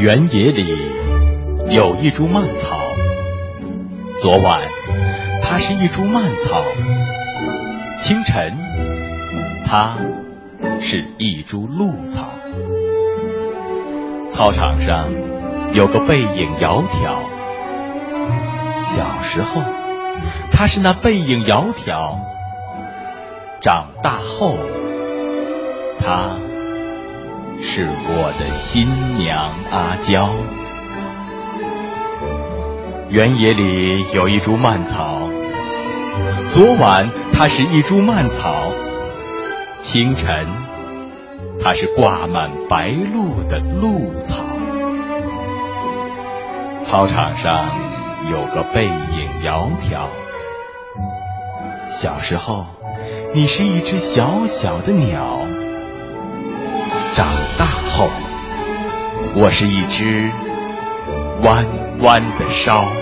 原野里有一株蔓草，昨晚它是一株蔓草，清晨它是一株露草。操场上有个背影窈窕，小时候它是那背影窈窕，长大后它。是我的新娘阿娇。原野里有一株蔓草，昨晚它是一株蔓草，清晨它是挂满白露的露草。操场上有个背影窈窕，小时候你是一只小小的鸟。我是一只弯弯的梢。